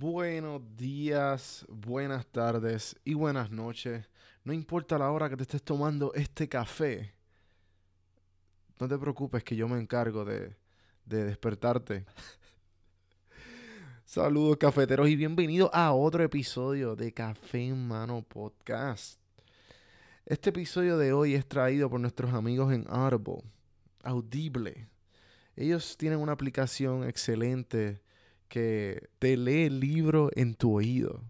Buenos días, buenas tardes y buenas noches. No importa la hora que te estés tomando este café. No te preocupes que yo me encargo de, de despertarte. Saludos cafeteros y bienvenidos a otro episodio de Café en Mano Podcast. Este episodio de hoy es traído por nuestros amigos en Audible. Audible. Ellos tienen una aplicación excelente que te lee el libro en tu oído.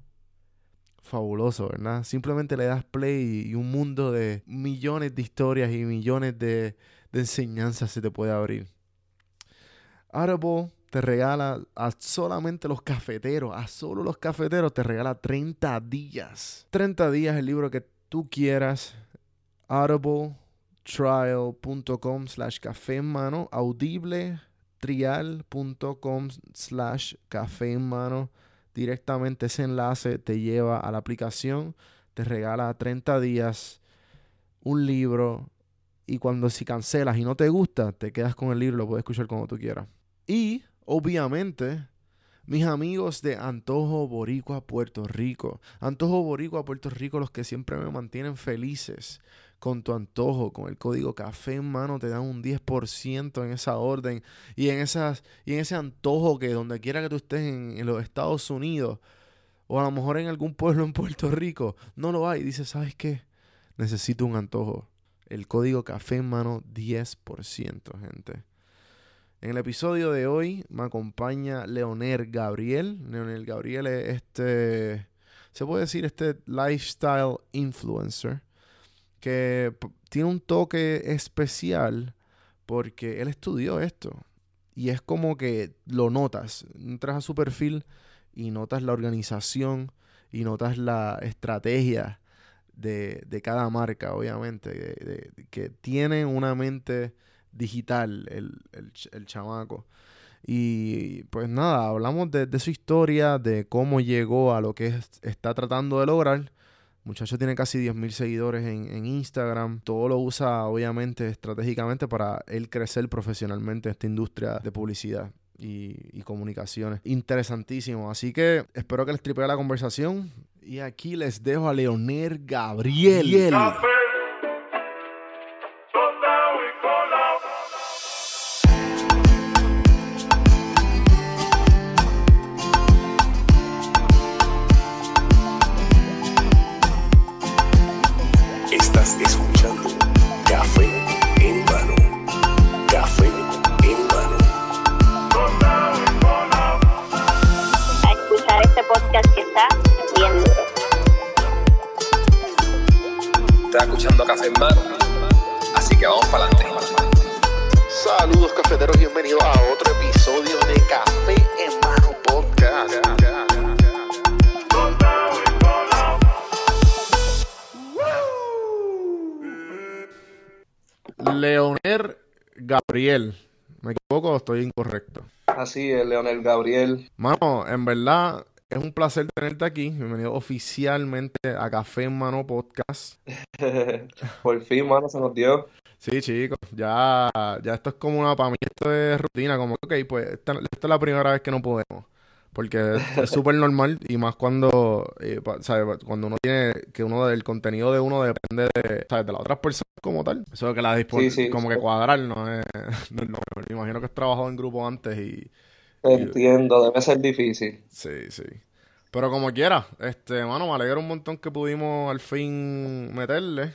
Fabuloso, ¿verdad? Simplemente le das play y un mundo de millones de historias y millones de, de enseñanzas se te puede abrir. Audible te regala a solamente los cafeteros, a solo los cafeteros te regala 30 días. 30 días el libro que tú quieras. audibletrial.com slash café en mano. Audible trial.com slash café en mano. Directamente ese enlace te lleva a la aplicación, te regala 30 días un libro y cuando si cancelas y no te gusta, te quedas con el libro, lo puedes escuchar como tú quieras. Y obviamente mis amigos de Antojo Boricua Puerto Rico. Antojo Boricua Puerto Rico, los que siempre me mantienen felices con tu antojo, con el código café en mano, te dan un 10% en esa orden y en, esas, y en ese antojo que donde quiera que tú estés en, los Estados Unidos o a lo mejor en algún pueblo en Puerto Rico, no lo hay. Dices, ¿sabes qué? Necesito un antojo. El código café en mano, 10%, gente. En el episodio de hoy me acompaña Leonel Gabriel. Leonel Gabriel es este, se puede decir, este lifestyle influencer que tiene un toque especial porque él estudió esto. Y es como que lo notas. Entras a su perfil y notas la organización y notas la estrategia de, de cada marca, obviamente, que tiene una mente digital el, el, el, chamaco. Y pues nada, hablamos de, su historia, de cómo llegó a lo que es, está tratando de lograr. Muchacho tiene casi 10.000 seguidores en, Instagram. Todo lo usa obviamente estratégicamente para él crecer profesionalmente en esta industria de publicidad. Y, comunicaciones. Interesantísimo. Así que espero que les tripee la conversación. Y aquí les dejo a Leonel Gabriel. ¡Café! café en mano. Así que vamos para adelante. Saludos cafeteros, bienvenidos a otro episodio de Café en Mano Podcast. Leonel Gabriel. ¿Me equivoco o estoy incorrecto? Así es, Leonel Gabriel. Mano, en verdad, es un placer tenerte aquí. Bienvenido oficialmente a Café en Mano Podcast. Por fin, mano, se nos dio. Sí, chicos, ya, ya esto es como una, para mí esto es rutina, como, ok, pues esta, esta es la primera vez que no podemos. Porque es súper normal y más cuando, eh, ¿sabes? Cuando uno tiene, que uno del contenido de uno depende de, ¿sabes? De las otras personas como tal. Eso que la sí, sí, como sí. que cuadrar no es, no, no, me imagino que has trabajado en grupo antes y Entiendo, debe ser difícil. Sí, sí. Pero como quiera, este, mano, me alegra un montón que pudimos al fin meterle.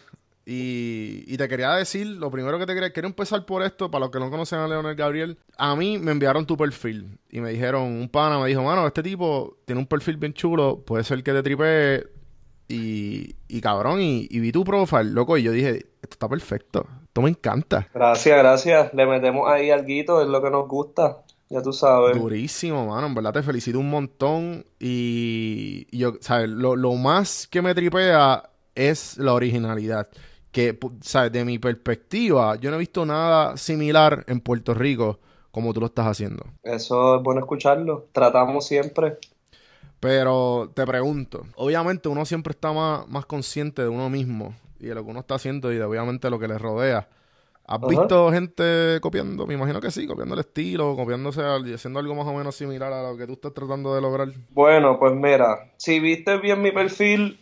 Y, y, te quería decir, lo primero que te quería, quiero empezar por esto, para los que no conocen a Leonel Gabriel. A mí me enviaron tu perfil y me dijeron, un pana me dijo, mano, este tipo tiene un perfil bien chulo, puede ser que te tripee. Y, y cabrón, y, y vi tu profile, loco, y yo dije, esto está perfecto, esto me encanta. Gracias, gracias. Le metemos ahí algo, es lo que nos gusta. Ya tú sabes. Durísimo, mano. En verdad te felicito un montón. Y, y yo, ¿sabes? Lo, lo, más que me tripea es la originalidad. Que, ¿sabes? De mi perspectiva, yo no he visto nada similar en Puerto Rico como tú lo estás haciendo. Eso es bueno escucharlo. Tratamos siempre. Pero te pregunto, obviamente uno siempre está más, más consciente de uno mismo y de lo que uno está haciendo y de obviamente lo que le rodea. ¿Has visto gente copiando? Me imagino que sí, copiando el estilo, copiándose, haciendo algo más o menos similar a lo que tú estás tratando de lograr. Bueno, pues mira, si viste bien mi perfil,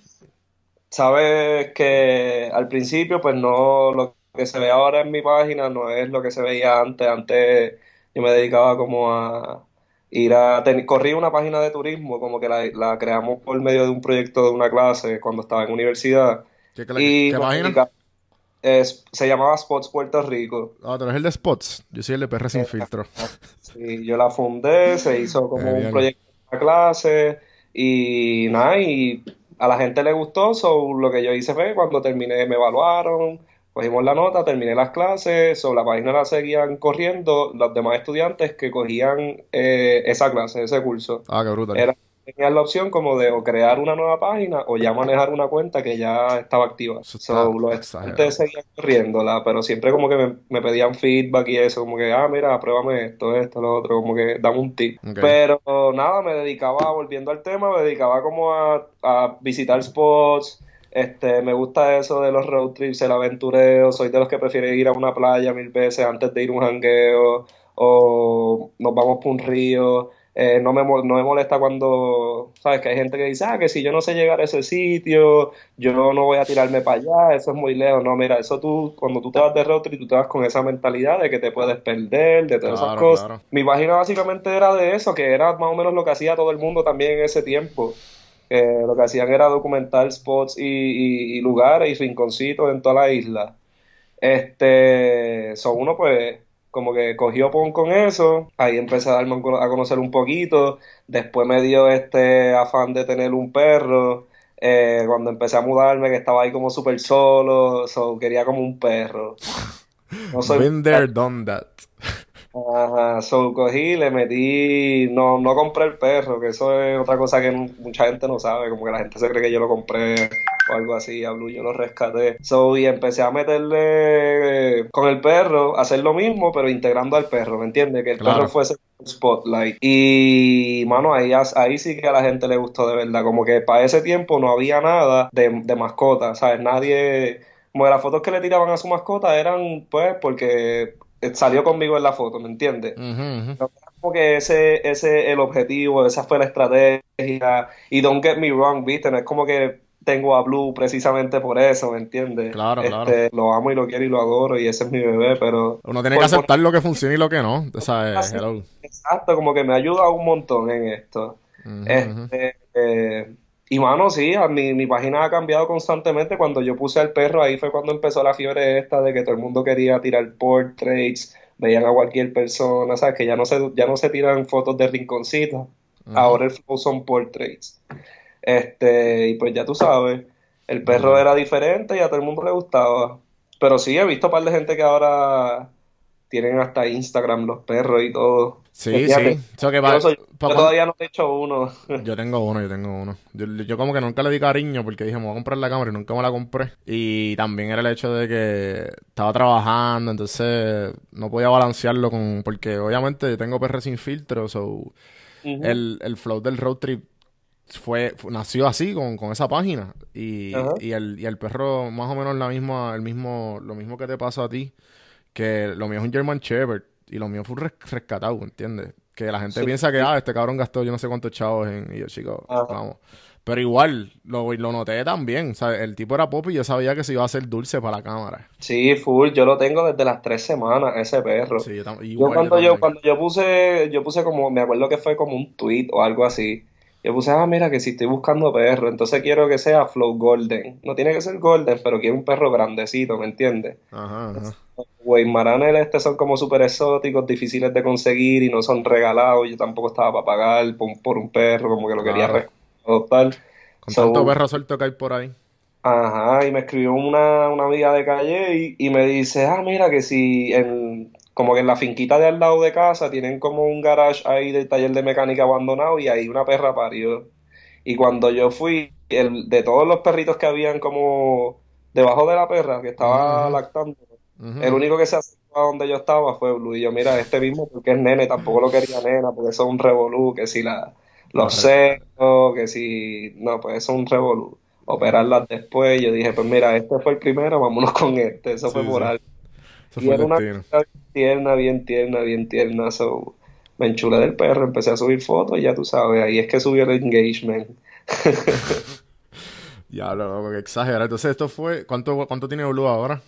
sabes que al principio, pues no, lo que se ve ahora en mi página no es lo que se veía antes. Antes yo me dedicaba como a ir a... corrí una página de turismo, como que la, creamos por medio de un proyecto de una clase cuando estaba en universidad. ¿Qué, y qué página? Se llamaba Spots Puerto Rico. Ah, tú eres el de Spots. Yo soy el de PR sin filtro. Sí, yo la fundé, se hizo como un proyecto de clase y nada, y a la gente le gustó, so, lo que yo hice fue cuando terminé me evaluaron, cogimos la nota, terminé las clases, sobre la página la seguían corriendo los demás estudiantes que cogían eh, esa clase, ese curso. Ah, qué brutal tenías la opción como de o crear una nueva página o ya manejar una cuenta que ya estaba activa. So, los estudiantes seguían corriéndola, pero siempre como que me, pedían feedback y eso, como que, ah, mira, pruébame esto, esto, lo otro, como que dame un tip. Pero nada, me dedicaba, volviendo al tema, me dedicaba como a, a visitar spots, este, me gusta eso de los road trips, el aventureo, soy de los que prefiere ir a una playa mil veces antes de ir a un jangueo, o nos vamos por un río, eh, no, me, no me molesta cuando, sabes, que hay gente que dice, ah, que si yo no sé llegar a ese sitio, yo no voy a tirarme para allá, eso es muy lejos. No, mira, eso tú, cuando tú te vas de road trip, tú te vas con esa mentalidad de que te puedes perder, de todas esas cosas. Mi página básicamente era de eso, que era más o menos lo que hacía todo el mundo también en ese tiempo. lo que hacían era documentar spots y, y lugares y rinconcitos en toda la isla. Este, son uno pues como que cogió pon con eso, ahí empecé a darme a conocer un poquito, después me dio este afán de tener un perro, eh, cuando empecé a mudarme que estaba ahí como súper solo, so, quería como un perro. No soy... Been there, done that. Ajá, so cogí, le metí, no, no compré el perro, que eso es otra cosa que mucha gente no sabe, como que la gente se cree que yo lo compré o algo así, a Blue yo lo rescaté. So, y empecé a meterle con el perro, hacer lo mismo, pero integrando al perro, ¿me entiendes? Que el perro fuese spotlight. Y, mano, ahí, ahí sí que a la gente le gustó de verdad, como que para ese tiempo no había nada de, de mascota, ¿sabes? Nadie como las fotos que le tiraban a su mascota eran pues porque salió conmigo en la foto, ¿me entiendes? Como que ese, ese el objetivo, esa fue la estrategia. Y don't get me wrong, ¿viste? No es como que tengo a Blue precisamente por eso, ¿me entiendes? Claro, claro. Este, lo amo y lo quiero y lo adoro y ese es mi bebé, pero... Uno tiene que aceptar lo que funciona y lo que no, Exacto, como que me ayuda un montón en esto. este, eh, y mano, sí, a mi, mi página ha cambiado constantemente. Cuando yo puse al perro, ahí fue cuando empezó la fiebre esta de que todo el mundo quería tirar portraits, veían a cualquier persona, ¿sabes? Que ya no se, ya no se tiran fotos de rinconcitos. Ahora el flow son portraits. Este, y pues ya tú sabes, el perro era diferente y a todo el mundo le gustaba. Pero sí, he visto un par de gente que ahora tienen hasta Instagram los perros y todo. Sí, sí. yo, todavía no he hecho uno. yo tengo uno, yo tengo uno. Yo, como que nunca le di cariño porque dije, me voy a comprar la cámara y nunca me la compré. Y también era el hecho de que estaba trabajando, entonces no podía balancearlo con... Porque obviamente yo tengo perros sin filtro, so... el, el flow del road trip fue, nació así con, esa página y, y, el, y el perro más o menos la misma el mismo lo mismo que te pasó a ti que lo mío es un German Shepherd y lo mío fue un rescatado, ¿entiendes? Que la gente piensa que, ah, este cabrón gastó yo no sé cuántos chavos en... Y yo, chico, vamos. Pero igual, lo, lo noté también. ¿sabes? El tipo era pop y yo sabía que se iba a hacer dulce para la cámara. Sí, full. Yo lo tengo desde las tres semanas, ese perro. Sí, yo, yo cuando yo, cuando yo puse, yo puse como, me acuerdo que fue como un tweet o algo así. Yo puse, ah, mira, que si estoy buscando perro, entonces quiero que sea Flow Golden. No tiene que ser Golden, pero quiero un perro grandecito, ¿me entiendes? Ajá, ajá. Weimaraner este son como súper exóticos, difíciles de conseguir y no son regalados. Yo tampoco estaba para pagar por, un perro, como que lo quería adoptar. Con tanto perro suelto que hay por ahí. Ajá, y me escribió una, una amiga de calle y, y, me dice, ah, mira, que si en, como que en la finquita de al lado de casa tienen como un garage ahí del taller de mecánica abandonado y ahí una perra parió. Y cuando yo fui, el, de todos los perritos que habían como debajo de la perra que estaba lactando, el único que se acercó a donde yo estaba fue Blue. Y yo, mira, este mismo porque es nene, tampoco lo quería nena, porque eso es un revolú, que si la, los senos, que si. No, pues eso es un revolú. Operarlas después. Yo dije, pues mira, este fue el primero, vámonos con este. Eso fue moral. Y era una bien tierna, bien tierna, bien tierna. So, me enchulé del perro, empecé a subir fotos y ya tú sabes, ahí es que subió el engagement. ya, lo que exagera. Entonces, esto fue. ¿Cuánto, cuánto tiene Blue ahora?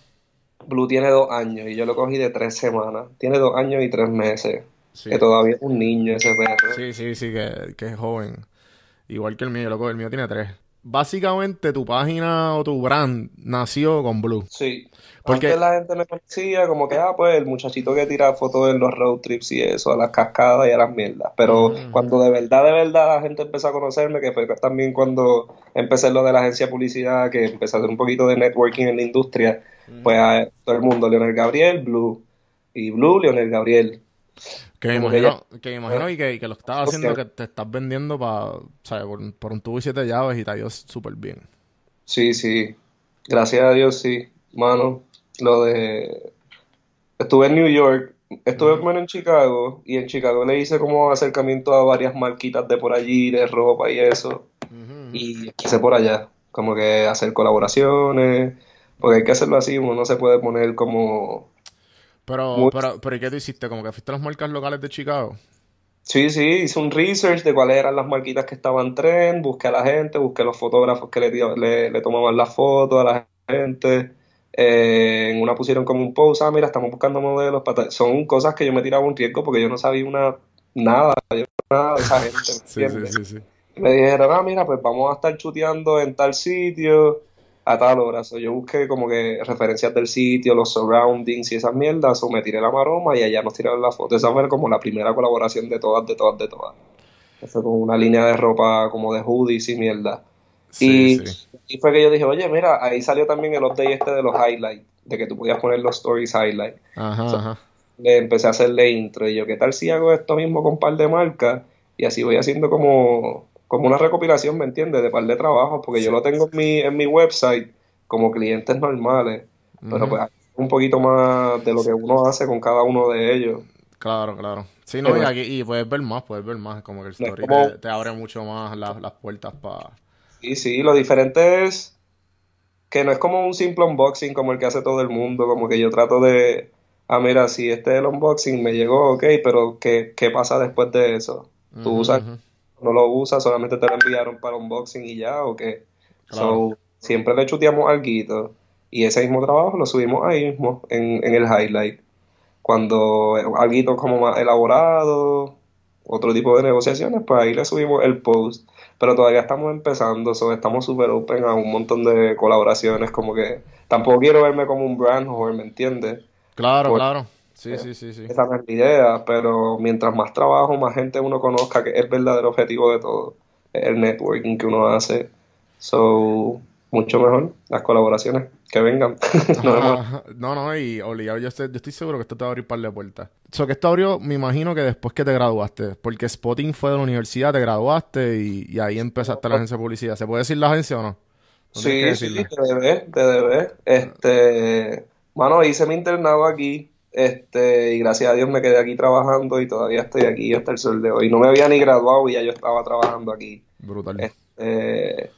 Blue tiene dos años y yo lo cogí de tres semanas. Tiene dos años y tres meses. Que todavía es un niño ese perro. Sí, sí, sí, que, que es joven. Igual que el mío, loco, el mío tiene tres básicamente tu página o tu brand nació con Blue. Sí. Porque Antes la gente me conocía como que, ah, pues el muchachito que tira fotos de los road trips y eso, a las cascadas y a las mierdas. Pero mm. cuando de verdad, de verdad la gente empezó a conocerme, que fue también cuando empecé lo de la agencia de publicidad, que empecé a hacer un poquito de networking en la industria, pues a todo el mundo, Leonel Gabriel, Blue. Y Blue, Leonel Gabriel. Que me imagino, que, imagino y, que, que, lo estás haciendo, que te estás vendiendo para, por, por, un tubo y siete llaves y te ha ido súper bien. Sí, sí. Gracias a Dios, sí. Mano, lo de... Estuve en New York, estuve en Chicago y en Chicago le hice como acercamiento a varias marquitas de por allí, de ropa y eso. Y hice por allá, como que hacer colaboraciones, porque hay que hacerlo así, uno no se puede poner como pero, pero, pero, ¿y qué tú hiciste? ¿Como que fuiste a las marcas locales de Chicago? Sí, sí, hice un research de cuáles eran las marquitas que estaban en tren, busqué a la gente, busqué a los fotógrafos que le, le, tomaban las fotos a la gente. Eh, en una pusieron como un post, ah, mira, estamos buscando modelos. Para Son cosas que yo me tiraba un riesgo porque yo no sabía una nada, yo nada de esa gente. sí, sí, sí, sí. Me dijeron, ah, mira, pues vamos a estar chuteando en tal sitio a tal hora. yo busqué como que referencias del sitio, los surroundings y esas mierdas, o me tiré la maroma y allá nos tiraron la foto. Esa fue como la primera colaboración de todas, de todas, de todas. Fue como una línea de ropa como de hoodies y mierda. y, y, fue que yo dije, oye, mira, ahí salió también el update este de los highlights, de que tú podías poner los stories highlights. Ajá, Le empecé a hacerle intro y yo, ¿qué tal si hago esto mismo con un par de marcas? Y así voy haciendo como como una recopilación, ¿me entiendes? De par de trabajos, porque yo lo tengo en mi, en mi website como clientes normales, pero pues un poquito más de lo que uno hace con cada uno de ellos. Claro, claro. Sí, no, y, aquí, y puedes ver más, puedes ver más, como que el story te, abre mucho más las puertas para... Sí, sí, lo diferente es que no es como un simple unboxing como el que hace todo el mundo, como que yo trato de, ah, mira, si este es el unboxing, me llegó, ok, pero ¿qué, qué pasa después de eso? Tú usas no lo usa, solamente te lo enviaron para unboxing y ya, o qué. siempre le chuteamos algo y ese mismo trabajo lo subimos ahí mismo, en, en el highlight. Cuando algo como más elaborado, otro tipo de negociaciones, pues ahí le subimos el post. Pero todavía estamos empezando, so, estamos súper open a un montón de colaboraciones, como que tampoco quiero verme como un brand ¿me entiendes? Claro, claro. Sí, sí, sí, sí. Esa es la idea, pero mientras más trabajo, más gente uno conozca, que es el verdadero objetivo de todo, el networking que uno hace. So, mucho mejor las colaboraciones que vengan. no, no, y obligado, yo estoy, yo estoy seguro que esto te va a abrir un par de puertas. So, que esto abrió, me imagino que después que te graduaste, porque Spotting fue de la universidad, te graduaste y, ahí empezaste la agencia de publicidad. ¿Se puede decir la agencia o no? sí, sí, te debe, te debe. Este, mano, hice mi internado aquí este, y gracias a Dios me quedé aquí trabajando y todavía estoy aquí hasta el sol de hoy. No me había ni graduado y ya yo estaba trabajando aquí. Brutal. Este,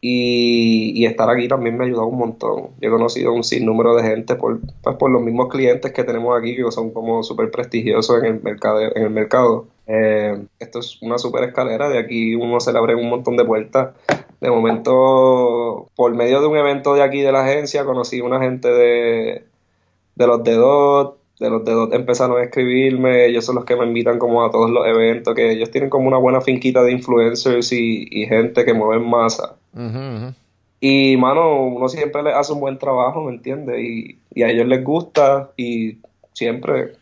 y, estar aquí también me ha ayudado un montón. Yo he conocido un sinnúmero de gente por, pues, por los mismos clientes que tenemos aquí, que son como súper prestigiosos en el mercado. En el mercado. Eh, esto es una súper escalera, de aquí uno se le abre un montón de puertas. De momento, por medio de un evento de aquí de la agencia, conocí una gente de, de los de DOT, de los de DOT empezaron a escribirme, ellos son los que me invitan como a todos los eventos, que ellos tienen como una buena finquita de influencers y, gente que mueve masa. Y, mano, uno siempre le hace un buen trabajo, ¿me entiendes? Y, a ellos les gusta y siempre...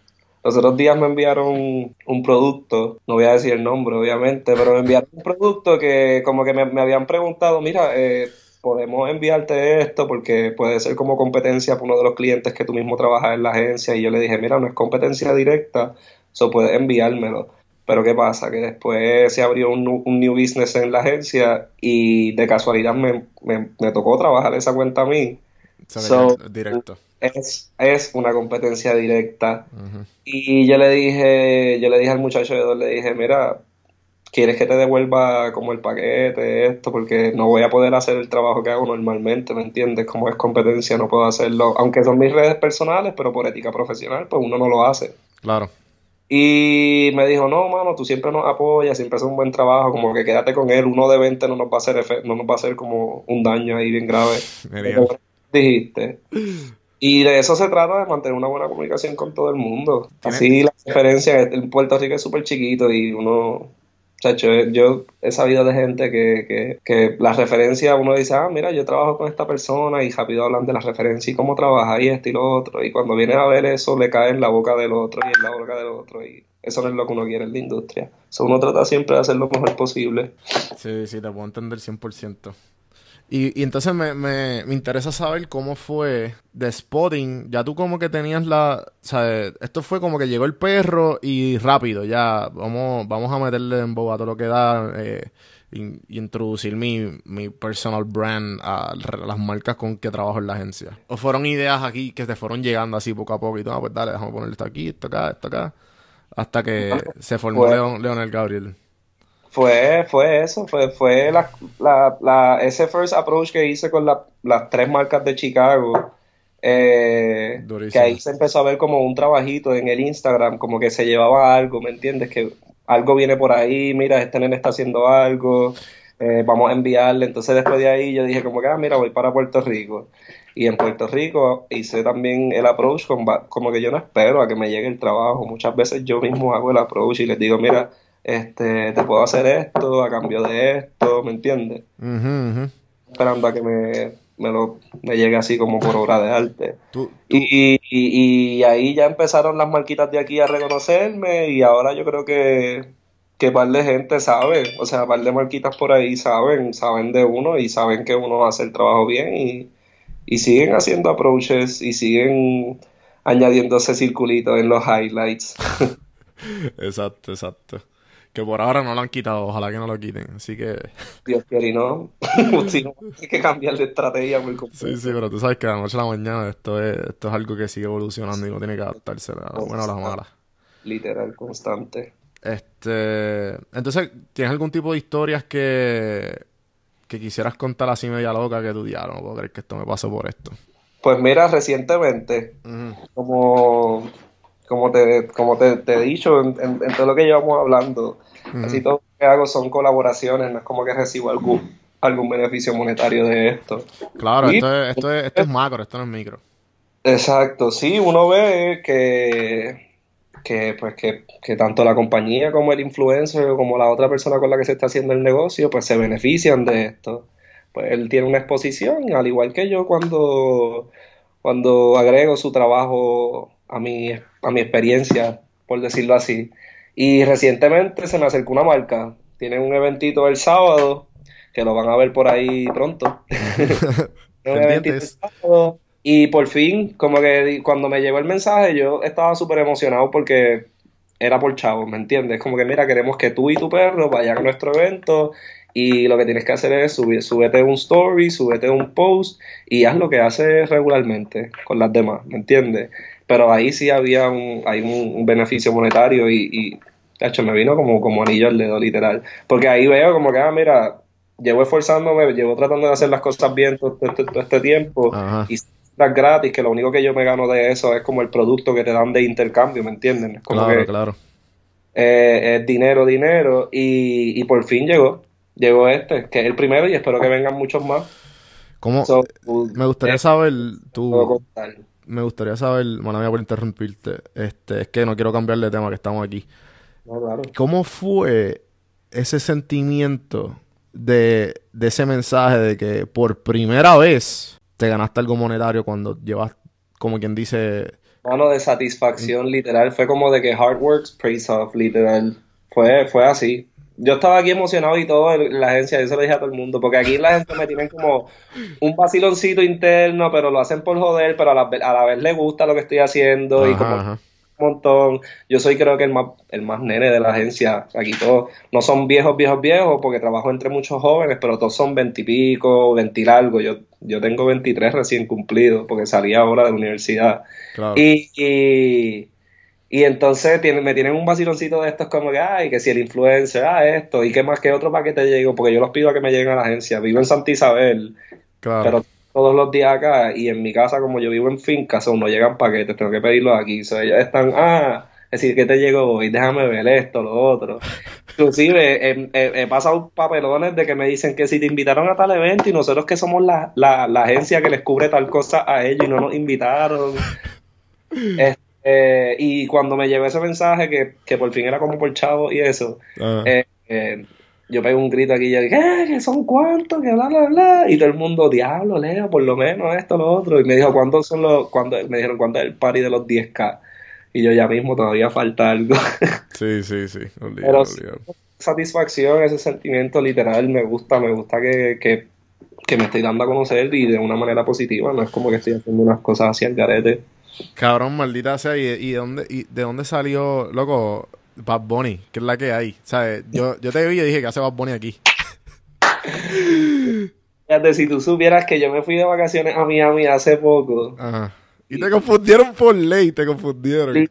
Los otros días me enviaron un producto, no voy a decir el nombre obviamente, pero me enviaron un producto que como que me, me habían preguntado, mira, eh, podemos enviarte esto porque puede ser como competencia para uno de los clientes que tú mismo trabajas en la agencia y yo le dije, mira, no es competencia directa, eso puedes enviármelo. Pero ¿qué pasa? Que después se abrió un, new business en la agencia y de casualidad me, me, tocó trabajar esa cuenta a mí. directo. Es, es, una competencia directa. Y yo le dije, yo le dije al muchacho de dos, le dije, mira, quieres que te devuelva como el paquete, esto, porque no voy a poder hacer el trabajo que hago normalmente, ¿me entiendes? Como es competencia, no puedo hacerlo, aunque son mis redes personales, pero por ética profesional, pues uno no lo hace. Claro. Y me dijo, no, mano, tú siempre nos apoyas, siempre haces un buen trabajo, como que quédate con él, uno de 20 no nos va a hacer, no nos va a hacer como un daño ahí bien grave. dijiste. Y de eso se trata, de mantener una buena comunicación con todo el mundo. Así la diferencia, en Puerto Rico es súper chiquito y uno yo he sabido de gente que, que, que la referencia, uno dice, ah, mira, yo trabajo con esta persona y rápido hablan de la referencia y cómo trabaja y esto y lo otro. Y cuando viene a ver eso, le cae en la boca del otro y en la boca del otro. Y eso no es lo que uno quiere en la industria. Uno trata siempre de hacer lo mejor posible. Sí, sí, te puedo entender 100%. Y, y entonces me, me, me, interesa saber cómo fue de spotting. Ya tú como que tenías la... O sea, esto fue como que llegó el perro y rápido, ya vamos, vamos a meterle en boba todo lo que da eh, y, introducir mi, mi personal brand a las marcas con que trabajo en la agencia. ¿O fueron ideas aquí que te fueron llegando así poco a poco y tú, ah, pues dale, déjame ponerle esto aquí, esto acá, esto acá, hasta que se formó Leon, Leonel Gabriel? Fue, fue eso, fue, fue la, la, la, ese first approach que hice con las tres marcas de Chicago. Eh, que ahí se empezó a ver como un trabajito en el Instagram, como que se llevaba algo, ¿me entiendes? Que algo viene por ahí, mira, este nene está haciendo algo, eh, vamos a enviarle. Entonces después de ahí yo dije como que, ah, mira, voy para Puerto Rico. Y en Puerto Rico hice también el approach con, como que yo no espero a que me llegue el trabajo. Muchas veces yo mismo hago el approach y les digo, mira, este, te puedo hacer esto a cambio de esto, ¿me entiendes? Esperando a que me, me, lo, me llegue así como por obra de arte. Y, y, ahí ya empezaron las marquitas de aquí a reconocerme y ahora yo creo que que par de gente sabe, o sea, par de marquitas por ahí saben, saben de uno y saben que uno hace el trabajo bien y, y siguen haciendo approaches y siguen añadiendo ese circulito en los highlights. exacto, exacto. Que por ahora no lo han quitado, ojalá que no lo quiten. Así que. Dios quiere y no. si no, hay que cambiar de estrategia muy completo. Sí, sí, pero tú sabes que de la noche a la mañana esto es, esto es algo que sigue evolucionando y no tiene que adaptarse a la buena o la mala. Literal, constante. Este. Entonces, ¿tienes algún tipo de historias que. que quisieras contar así media loca que tú diablo, no puedo creer que esto me pasó por esto? Pues mira, recientemente, como como te, como te, he dicho en, todo lo que llevamos hablando, así todo lo que hago son colaboraciones, no es como que recibo algún, algún beneficio monetario de esto. Claro, esto, es, esto, es, esto es macro, esto no es micro. Exacto, sí, uno ve que, que pues que, que, tanto la compañía como el influencer como la otra persona con la que se está haciendo el negocio pues se benefician de esto. Pues él tiene una exposición, al igual que yo cuando, cuando agrego su trabajo a mi, a mi experiencia, por decirlo así. Y recientemente se me acercó una marca. Tienen un eventito el sábado, que lo van a ver por ahí pronto. un eventito el sábado. Y por fin, como que cuando me llegó el mensaje, yo estaba súper emocionado porque era por chavos, ¿me entiendes? Como que, mira, queremos que tú y tu perro vayan a nuestro evento y lo que tienes que hacer es subir, súbete un story, súbete un post y haz lo que haces regularmente con las demás, ¿me entiendes? Pero ahí sí había un, hay un, beneficio monetario y, y de hecho, me vino como, como anillo al dedo, literal. Porque ahí veo como que, ah, mira, llevo esforzándome, llevo tratando de hacer las cosas bien todo, este, este tiempo y las gratis, que lo único que yo me gano de eso es como el producto que te dan de intercambio, ¿me entienden? Como claro, claro. Eh, es dinero, dinero, y, y por fin llegó, llegó este, que es el primero y espero que vengan muchos más. ¿Cómo? me gustaría eh, saber tu me gustaría saber, bueno, voy por interrumpirte, este, es que no quiero cambiar de tema que estamos aquí. ¿Cómo fue ese sentimiento de, de ese mensaje de que por primera vez te ganaste algo monetario cuando llevas, como quien dice... Mano, de satisfacción, literal. Fue como de que hard works praise off, literal. Fue, fue así yo estaba aquí emocionado y todo en la agencia, eso lo dije a todo el mundo, porque aquí la gente me tienen como un vaciloncito interno, pero lo hacen por joder, pero a la, a la vez le gusta lo que estoy haciendo y como un montón. Yo soy creo que el más, el más nene de la agencia. Aquí todos no son viejos, viejos, viejos, porque trabajo entre muchos jóvenes, pero todos son veintipico, veintilargo. Yo, yo tengo veintitrés recién cumplidos, porque salí ahora de la universidad. Y, y Y entonces me tienen un vaciloncito de estos como que, ay, que si el influencer, ah, esto, y qué más que otro paquete llego, porque yo los pido a que me lleguen a la agencia. Vivo en Santa Isabel, pero todos los días acá, y en mi casa, como yo vivo en finca, son, no llegan paquetes, tengo que pedirlos aquí. So, ellos están, ah, es decir, ¿qué te llegó hoy? Déjame ver esto, lo otro. Inclusive he, pasado papelones de que me dicen que si te invitaron a tal evento y nosotros que somos la, la, la agencia que les cubre tal cosa a ellos y no nos invitaron. Este, y cuando me llegó ese mensaje, que, que por fin era como por chavo y eso, ah. eh, eh, yo pego un grito aquí y yo dije, ¿qué? ¿Qué son cuántos? Que bla, bla, bla. Y todo el mundo, diablo, Leo, por lo menos esto, lo otro. Y me dijo, ¿cuántos son los, cuándo, me dijeron, ¿cuánto es el party de los 10K? y yo ya mismo todavía falta algo. sí, sí, sí. Pero satisfacción, ese sentimiento literal, me gusta, me gusta que, que, que, me estoy dando a conocer y de una manera positiva, no es como que estoy haciendo unas cosas hacia el garete. Cabrón, maldita sea, ¿y, y, de, dónde, y de dónde salió, loco, Bad Bunny? ¿Qué es la que hay? ¿Sabes? Yo, yo te vi y dije, ¿qué hace Bad Bunny aquí? Fíjate, si tú supieras que yo me fui de vacaciones a Miami hace poco. Ajá y te confundieron por ley, te confundieron.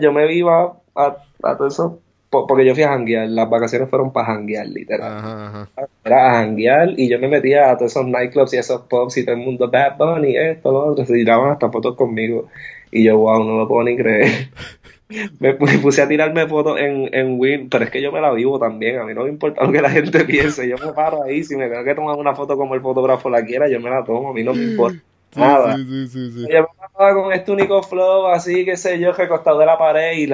yo me iba a, a, todo eso porque yo fui a janguear, las vacaciones fueron para janguear, literal. Ajá, ajá. Era a janguear y yo me metía a todos esos nightclubs y esos pubs y todo el mundo, Bad Bunny, esto, lo otro, se tiraban hasta fotos conmigo. Y yo, wow, no lo puedo ni creer. me, puse a tirarme fotos en, en Win, pero es que yo me la vivo también, a mí no me importa lo que la gente piense, yo me paro ahí, si me tengo que tomar una foto como el fotógrafo la quiera, yo me la tomo, a mí no me importa nada. Sí, sí, sí, Yo me con este único flow, así, que sé yo, recostado de la pared y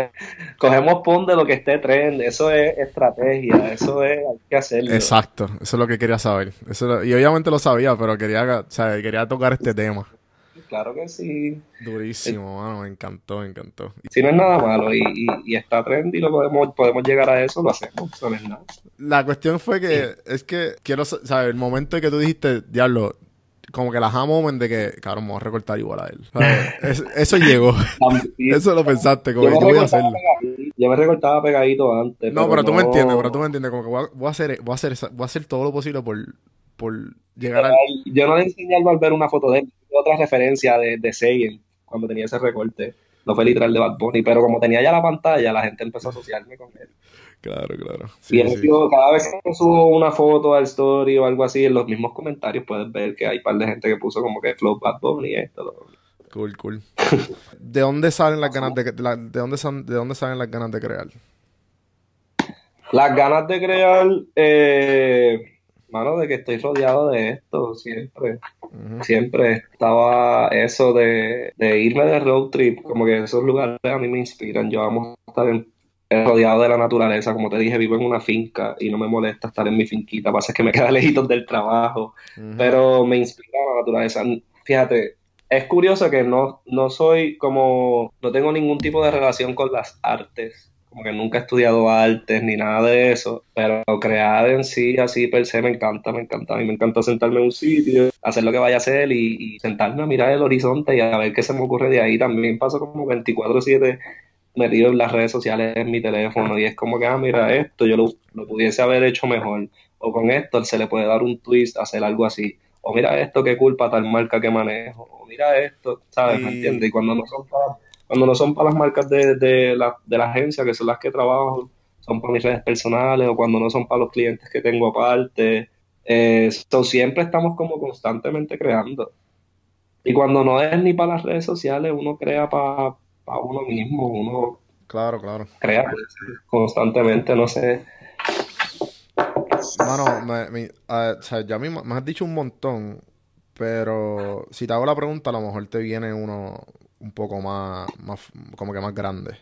cogemos pon de lo que esté trend. Eso es estrategia, eso es, hay que hacerlo. Exacto, eso es lo que quería saber. Eso y obviamente lo sabía, pero quería, o sea, quería tocar este tema. Claro que sí. Durísimo, mano, me encantó, me encantó. Si no es nada malo y, y, está trend y lo podemos, podemos llegar a eso, lo hacemos, eso no es nada. La cuestión fue que, es que quiero saber, el momento en que tú dijiste, diablo, como que la moment de que, cabrón, me voy a recortar igual a él. eso llegó. eso lo pensaste, como yo, voy a hacerlo. Yo me recortaba pegadito antes. No, pero, tú me entiendes, pero tú me entiendes, como que voy a, voy a, hacer, voy a hacer, voy a hacer todo lo posible por, por llegar al... Yo no le enseñé al ver una foto de él, otra referencia de, de Seigen, cuando tenía ese recorte. No fue literal de Bad Bunny, pero como tenía ya la pantalla, la gente empezó a asociarme con él. Claro, claro. y cada vez que subo una foto al story o algo así, en los mismos comentarios puedes ver que hay un par de gente que puso como que Flow Bad Bunny y esto. Cool, cool. ¿De dónde salen las ganas de, de, dónde de dónde salen las ganas de crear? Las ganas de crear, eh, mano, de que estoy rodeado de esto siempre. Siempre estaba eso de, de irme de road trip, como que esos lugares a mí me inspiran. Yo vamos a estar en rodeado de la naturaleza, como te dije, vivo en una finca y no me molesta estar en mi finquita, pasa que me queda lejitos del trabajo, pero me inspira la naturaleza. Fíjate, es curioso que no, no soy como, no tengo ningún tipo de relación con las artes, como que nunca he estudiado artes ni nada de eso, pero crear en sí, así per se, me encanta, me encanta. A mí me encanta sentarme en un sitio, hacer lo que vaya a hacer y, y sentarme a mirar el horizonte y a ver qué se me ocurre de ahí. También paso como 24-7 metido en las redes sociales en mi teléfono y es como que, ah, mira, esto yo lo, pudiese haber hecho mejor. O con esto se le puede dar un twist, hacer algo así. O mira esto, qué culpa tal marca que manejo. O mira esto, ¿sabes? ¿Me entiendes? Y cuando no son para, cuando no son para las marcas de, de, la, de la agencia, que son las que trabajo, son para mis redes personales, o cuando no son para los clientes que tengo aparte. Eh, siempre estamos como constantemente creando. Y cuando no es ni para las redes sociales, uno crea para a uno mismo, uno claro, claro. crea constantemente, no sé. Mano, me, o sea, ya me, me has dicho un montón, pero si te hago la pregunta, a lo mejor te viene uno un poco más, más como que más grande.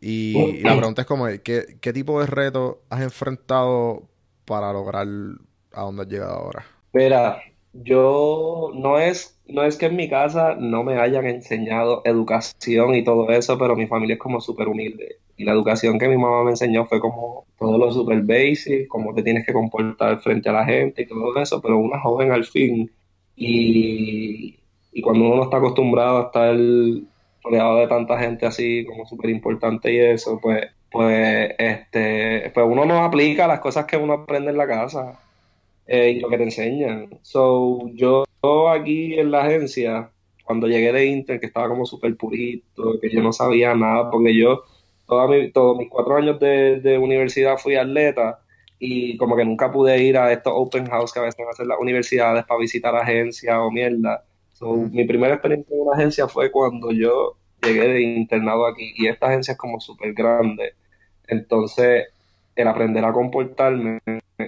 Y, la pregunta es como, ¿qué, ¿qué tipo de reto has enfrentado para lograr a donde has llegado ahora? Mira, yo no es, no es que en mi casa no me hayan enseñado educación y todo eso, pero mi familia es como súper humilde. Y la educación que mi mamá me enseñó fue como todo lo súper basic, cómo te tienes que comportar frente a la gente y todo eso, pero una joven al fin. Y, y cuando uno no está acostumbrado a estar rodeado de tanta gente así, como súper importante y eso, pues, pues, este, pues uno no aplica las cosas que uno aprende en la casa eh, y lo que te enseñan. So, yo aquí en la agencia, cuando llegué de Inter, que estaba como súper purito, que yo no sabía nada, porque yo toda mi, todos mis cuatro años de, de, universidad fui atleta y como que nunca pude ir a estos open house que a veces hacen las universidades para visitar agencias o mierda. Mi primera experiencia en una agencia fue cuando yo llegué de internado aquí y esta agencia es como súper grande. Entonces, el aprender a comportarme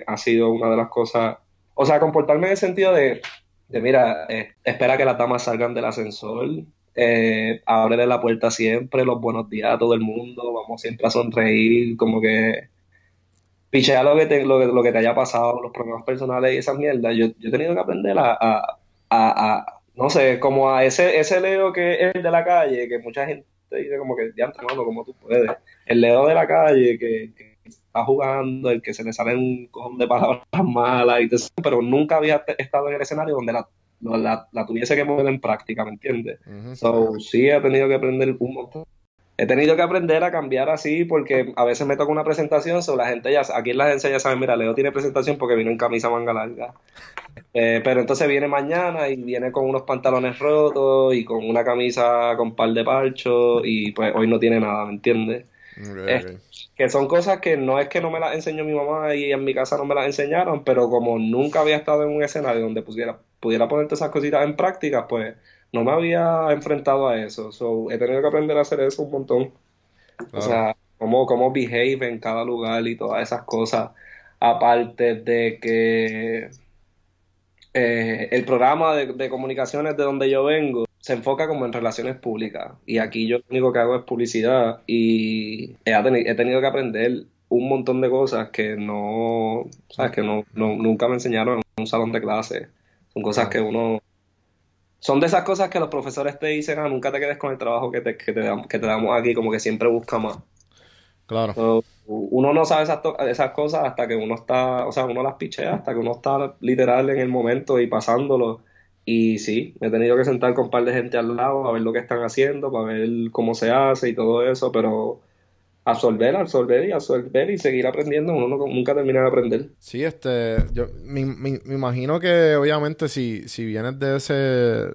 ha sido una de las cosas, o sea, comportarme en el sentido de, de mira, eh, espera que las damas salgan del ascensor, eh, ábrele la puerta siempre, los buenos días a todo el mundo, vamos siempre a sonreír, como que pichea lo que te, lo, que te haya pasado, los problemas personales y esas mierdas. Yo, yo he tenido que aprender a, a, a, no sé, como a ese, ese Leo que es el de la calle, que mucha gente dice como que, ya, hermano, como tú puedes. El Leo de la calle que, está jugando, el que se le sale un cojón de palabras malas, y pero nunca había estado en el escenario donde la la, la, tuviese que poner en práctica, ¿me entiendes? So, sí, he tenido que aprender un montón. He tenido que aprender a cambiar así porque a veces me toca una presentación, so la gente ya, aquí en la agencia ya saben, mira, Leo tiene presentación porque vino en camisa manga larga. Eh, pero entonces viene mañana y viene con unos pantalones rotos y con una camisa con par de parchos y pues hoy no tiene nada, ¿me entiendes? Que son cosas que no es que no me las enseñó mi mamá y en mi casa no me las enseñaron, pero como nunca había estado en un escenario donde pudiera, pudiera ponerte esas cositas en práctica, pues no me había enfrentado a eso. So, he tenido que aprender a hacer eso un montón. O sea, cómo, cómo behave en cada lugar y todas esas cosas. Aparte de que eh, el programa de, de comunicaciones de donde yo vengo se enfoca como en relaciones públicas y aquí yo lo único que hago es publicidad y he, tenido que aprender un montón de cosas que no, sabes, que no, nunca me enseñaron en un salón de clase. Son cosas que uno son de esas cosas que los profesores te dicen, ah, nunca te quedes con el trabajo que te, que te, damos, que te damos aquí, como que siempre busca más. Claro. uno no sabe esas, esas cosas hasta que uno está, o sea, uno las pichea, hasta que uno está literal en el momento y pasándolo y sí, me he tenido que sentar con un par de gente al lado a ver lo que están haciendo, para ver cómo se hace y todo eso, pero absorber, absorber y absorber y seguir aprendiendo, uno nunca termina de aprender. Sí, este, yo me, imagino que obviamente si, si vienes de ese, de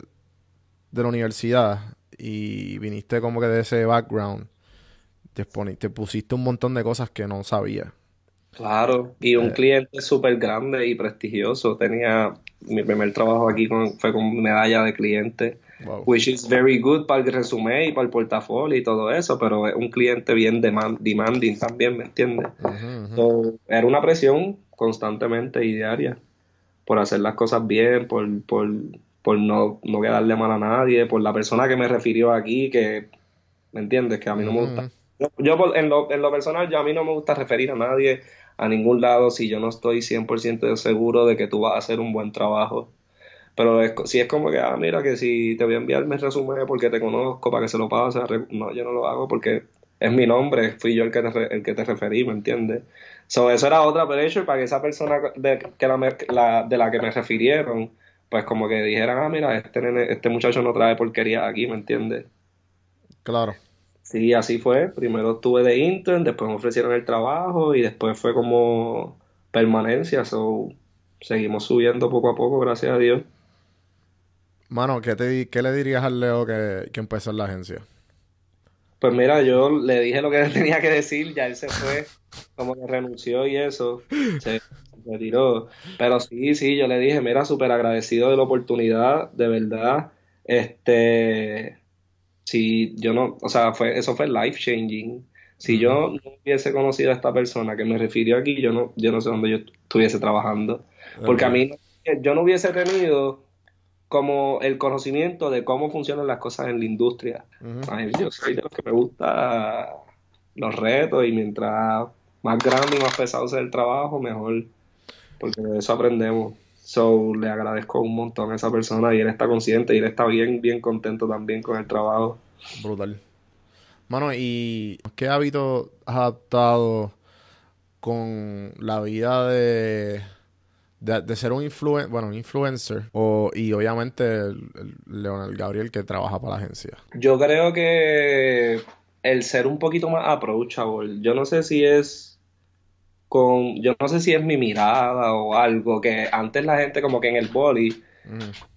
la universidad y viniste como que de ese background, te, te pusiste un montón de cosas que no sabía. Claro, y un eh. cliente súper grande y prestigioso. Tenía mi primer trabajo aquí fue con medalla de cliente, which is very good para el resumen y para el portafolio y todo eso, pero es un cliente bien demanding también, ¿me entiendes? era una presión constantemente y diaria por hacer las cosas bien, por, por, por no, no quedarle mal a nadie, por la persona que me refirió aquí, que, ¿me entiendes? Que a mí no me gusta. Yo, en, lo, en lo personal, yo a mí no me gusta referir a nadie a ningún lado si yo no estoy 100% seguro de que tú vas a hacer un buen trabajo. Pero si es como que, ah, mira, que si te voy a enviar mi resumen porque te conozco para que se lo pase, no, yo no lo hago porque es mi nombre, fui yo el que te, el que te referí, ¿me entiendes? So, eso era otra pressure para que esa persona de, que la, de la que me refirieron, pues como que dijeran, ah, mira, este, este muchacho no trae porquería aquí, ¿me entiendes? Claro. Sí, así fue. Primero estuve de intern, después me ofrecieron el trabajo y después fue como permanencia. So, seguimos subiendo poco a poco, gracias a Dios. Mano, ¿qué, te, qué le dirías al Leo que, que empezó en la agencia? Pues mira, yo le dije lo que tenía que decir, ya él se fue, como que renunció y eso, se retiró. Pero sí, sí, yo le dije, mira, súper agradecido de la oportunidad, de verdad. Este, si yo no, o sea, fue, eso fue life changing. Si yo no hubiese conocido a esta persona que me refirió aquí, yo no, yo no sé dónde yo estuviese trabajando. Porque a mí, yo no hubiese tenido como el conocimiento de cómo funcionan las cosas en la industria. yo soy de los que me gusta los retos y mientras más grande y más pesado sea el trabajo, mejor. Porque de eso aprendemos. So, le agradezco un montón a esa persona y él está consciente y él está bien, bien contento también con el trabajo. Brutal. Mano, ¿y qué hábito has adaptado con la vida de, de, ser un influen bueno, influencer o, y obviamente Leonel Gabriel que trabaja para la agencia? Yo creo que el ser un poquito más approachable, yo no sé si es con, yo no sé si es mi mirada o algo, que antes la gente como que en el boli,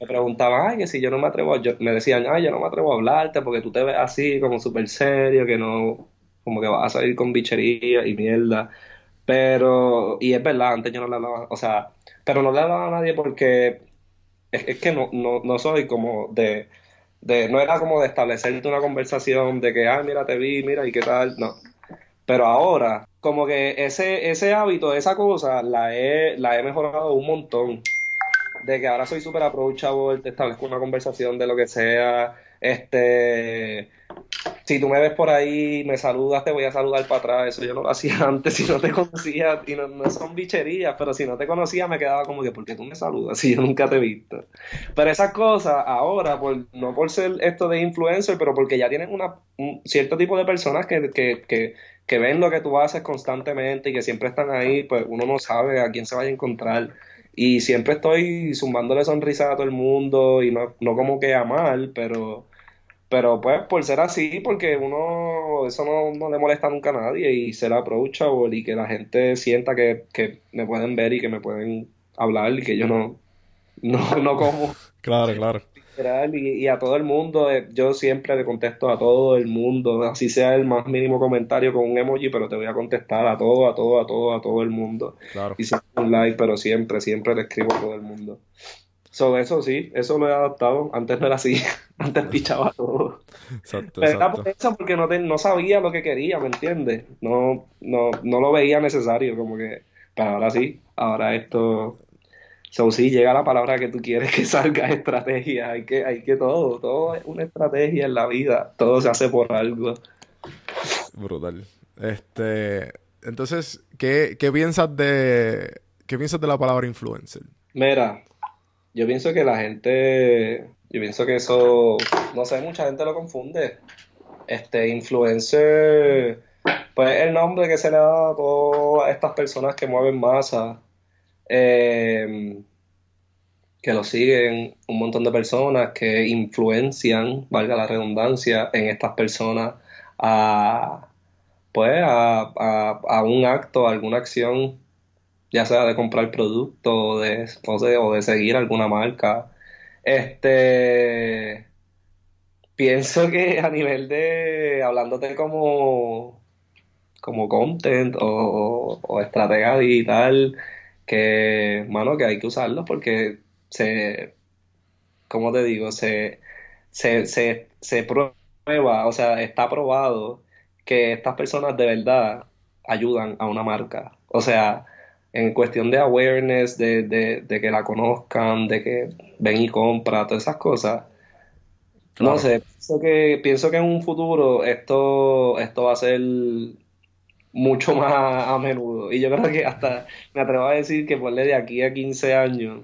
me preguntaban, ay, que si yo no me atrevo, yo, me decían, ay, yo no me atrevo a hablarte porque tú te ves así, como súper serio, que no, como que vas a salir con bichería y mierda. Pero, y es verdad, antes yo no le hablaba, o sea, pero no le hablaba a nadie porque es, que no, no, no soy como de, de, no era como de establecerte una conversación de que, ay, mira, te vi, mira, y qué tal, no. Pero ahora, como que ese, ese hábito, esa cosa, la he, la he mejorado un montón. De que ahora soy súper approachable, te establezco una conversación de lo que sea, este, si tú me ves por ahí, me saludas, te voy a saludar para atrás. Eso yo no lo hacía antes, si no te conocía, y no, son bicherías, pero si no te conocía me quedaba como que, ¿por qué tú me saludas si yo nunca te he visto? Pero esas cosas ahora, por, no por ser esto de influencer, pero porque ya tienes una, un cierto tipo de personas que, que, que, que ven lo que tú haces constantemente y que siempre están ahí, pues uno no sabe a quién se vaya a encontrar. Y siempre estoy zumbándole sonrisas a todo el mundo y no, no como que a mal, pero pero pues por ser así, porque uno, eso no, le molesta nunca a nadie y ser approachable y que la gente sienta que, que me pueden ver y que me pueden hablar y que yo no, no, no como. Claro, claro. Y, y, a todo el mundo, eh, yo siempre le contesto a todo el mundo, así sea el más mínimo comentario con un emoji, pero te voy a contestar a todo, a todo, a todo, a todo el mundo. Claro. Y siempre un like, pero siempre, siempre le escribo a todo el mundo. So, eso sí, eso lo he adaptado. Antes no era así. Antes pichaba todo. Exacto, Pero era por eso porque no, no sabía lo que quería, ¿me entiendes? No, no, no lo veía necesario, como que. Pero ahora sí, ahora esto. So, sí, llega la palabra que tú quieres que salga, estrategia. Hay que, hay que todo, todo es una estrategia en la vida. Todo se hace por algo. Brutal. Este. Entonces, ¿qué, qué piensas de. ¿Qué piensas de la palabra influencer? Mira, yo pienso que la gente, yo pienso que eso, no sé, mucha gente lo confunde. Este, influencer, pues el nombre que se le da a todas estas personas que mueven masa, eh, que lo siguen un montón de personas que influencian, valga la redundancia, en estas personas a, pues, a, a, un acto, a alguna acción ya sea de comprar producto o de, o de seguir alguna marca. Este, pienso que a nivel de, hablándote como, como content o, o, estratega digital, que, mano, que hay que usarlo porque se, como te digo, se, se, se, se prueba, o sea, está probado que estas personas de verdad ayudan a una marca. O sea, en cuestión de awareness, de, de, que la conozcan, de que ven y compra, todas esas cosas. No sé, pienso que, pienso que en un futuro esto, esto va a ser mucho más a menudo. Y yo creo que hasta me atrevo a decir que por de aquí a 15 años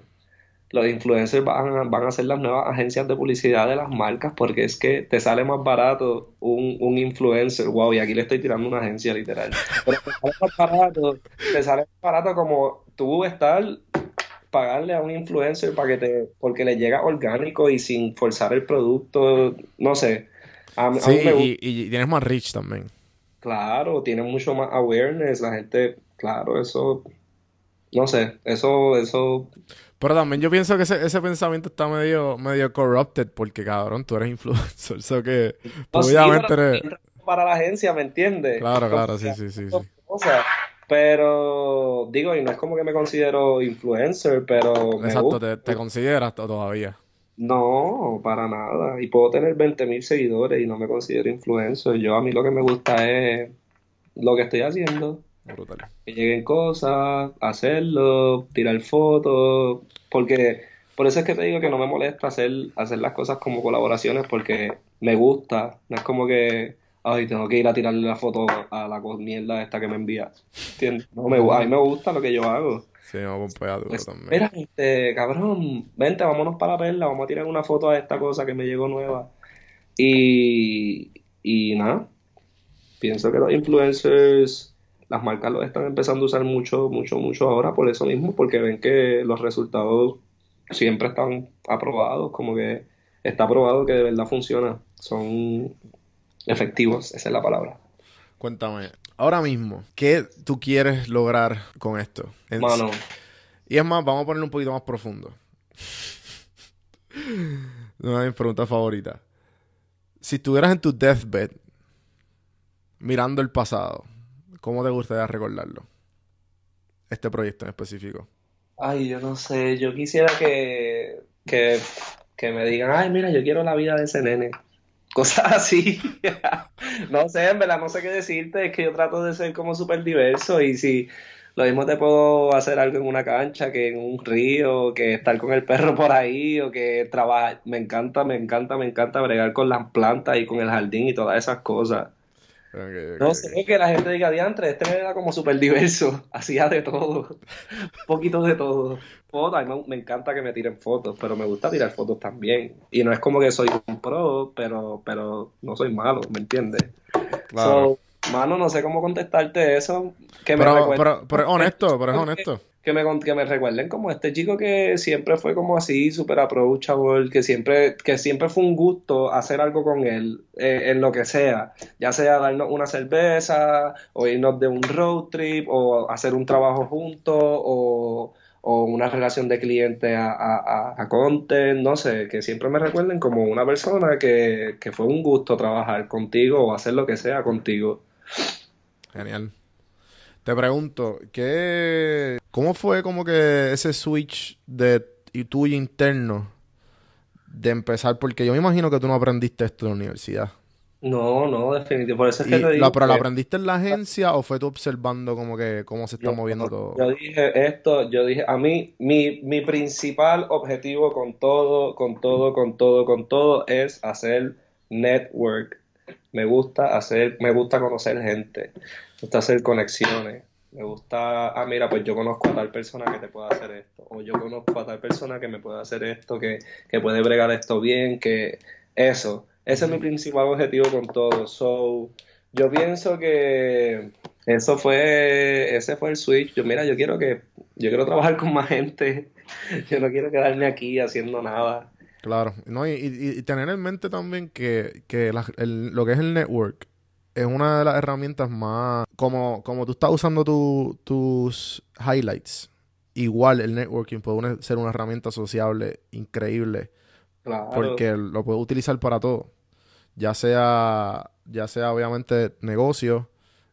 los influencers van a, van a ser las nuevas agencias de publicidad de las marcas porque es que te sale más barato un, un influencer, wow, y aquí le estoy tirando una agencia literal, pero te sale más barato, te sale más barato como tú estar pagarle a un influencer para que te, porque le llega orgánico y sin forzar el producto, no sé. sí, y, y tienes más reach también. Claro, tienes mucho más awareness, la gente, claro, eso, no sé, eso, eso pero también yo pienso que ese, ese pensamiento está medio, medio corrupted porque, cabrón, tú eres influencer. Eso que obviamente eres... Para la agencia, ¿me entiendes? Claro, claro, sí, sí, sí. pero, digo, y no es como que me considero influencer, pero... Exacto, te, te consideras todavía. No, para nada. Y puedo tener 20.000 seguidores y no me considero influencer. Yo a mí lo que me gusta es lo que estoy haciendo. Que lleguen cosas, hacerlo, tirar fotos, porque por eso es que te digo que no me molesta hacer, hacer las cosas como colaboraciones porque me gusta, no es como que, ay, tengo que ir a tirarle la foto a la mierda esta que me envía, ¿entiendes? No, me, a mí me gusta lo que yo hago. Sí, me a pues, también. Mira, este, cabrón, vente, vámonos para la perla, vamos a tirar una foto a esta cosa que me llegó nueva. Y, y nada, pienso que los influencers las marcas lo están empezando a usar mucho, mucho, mucho ahora por eso mismo, porque ven que los resultados siempre están aprobados, como que está aprobado que de verdad funciona, son efectivos, esa es la palabra. Cuéntame, ahora mismo, ¿qué tú quieres lograr con esto? Mano. Y es más, vamos a ponerlo un poquito más profundo. Una de mis preguntas favoritas. Si estuvieras en tu deathbed, mirando el pasado, ¿cómo te gustaría recordarlo? Este proyecto en específico. Ay, yo no sé. Yo quisiera que, que, que me digan, ay, mira, yo quiero la vida de ese nene. Cosas así. no sé, en verdad, no sé qué decirte. Es que yo trato de ser como súper diverso y si lo mismo te puedo hacer algo en una cancha que en un río, que estar con el perro por ahí, o que trabajar. Me encanta, me encanta, me encanta bregar con las plantas y con el jardín y todas esas cosas. No sé que la gente diga, diantre, este era como súper diverso, hacía de todo, un poquito de todo. Fotos, me, me, encanta que me tiren fotos, pero me gusta tirar fotos también. Y no es como que soy un pro, pero, pero no soy malo, ¿me entiendes? Claro. Mano, no sé cómo contestarte eso. Que me pero, pero, pero, es honesto, pero es honesto. Que me, que me recuerden como este chico que siempre fue como así, súper approachable, que siempre, que siempre fue un gusto hacer algo con él, eh, en lo que sea. Ya sea darnos una cerveza, o irnos de un road trip, o hacer un trabajo juntos, o o una relación de cliente a, a, a, content, no sé, que siempre me recuerden como una persona que, que, fue un gusto trabajar contigo o hacer lo que sea contigo. Genial. Te pregunto, ¿qué, ¿cómo fue como que ese switch de y tuyo interno de empezar? Porque yo me imagino que tú no aprendiste esto en la universidad. No, no, definitivamente. Por eso es que te digo ¿Pero lo aprendiste en la agencia o fue tú observando como que cómo se está moviendo todo? Yo dije esto, yo dije, a mí, mi, mi principal objetivo con todo, con todo, con todo, con todo es hacer network. Me gusta hacer, me gusta conocer gente, me gusta hacer conexiones. Me gusta, ah, mira, pues yo conozco a tal persona que te puede hacer esto, o yo conozco a tal persona que me puede hacer esto, que, que puede bregar esto bien, que eso ese es mi principal objetivo con todo. So, yo pienso que eso fue, ese fue el switch. Yo, mira, yo quiero que, yo quiero trabajar con más gente. Yo no quiero quedarme aquí haciendo nada. Claro, no, y, tener en mente también que, que lo que es el network es una de las herramientas más, como, como tú estás usando tus highlights, igual el networking puede ser una herramienta sociable increíble. Claro. Porque lo puedes utilizar para todo ya sea, ya sea obviamente negocio,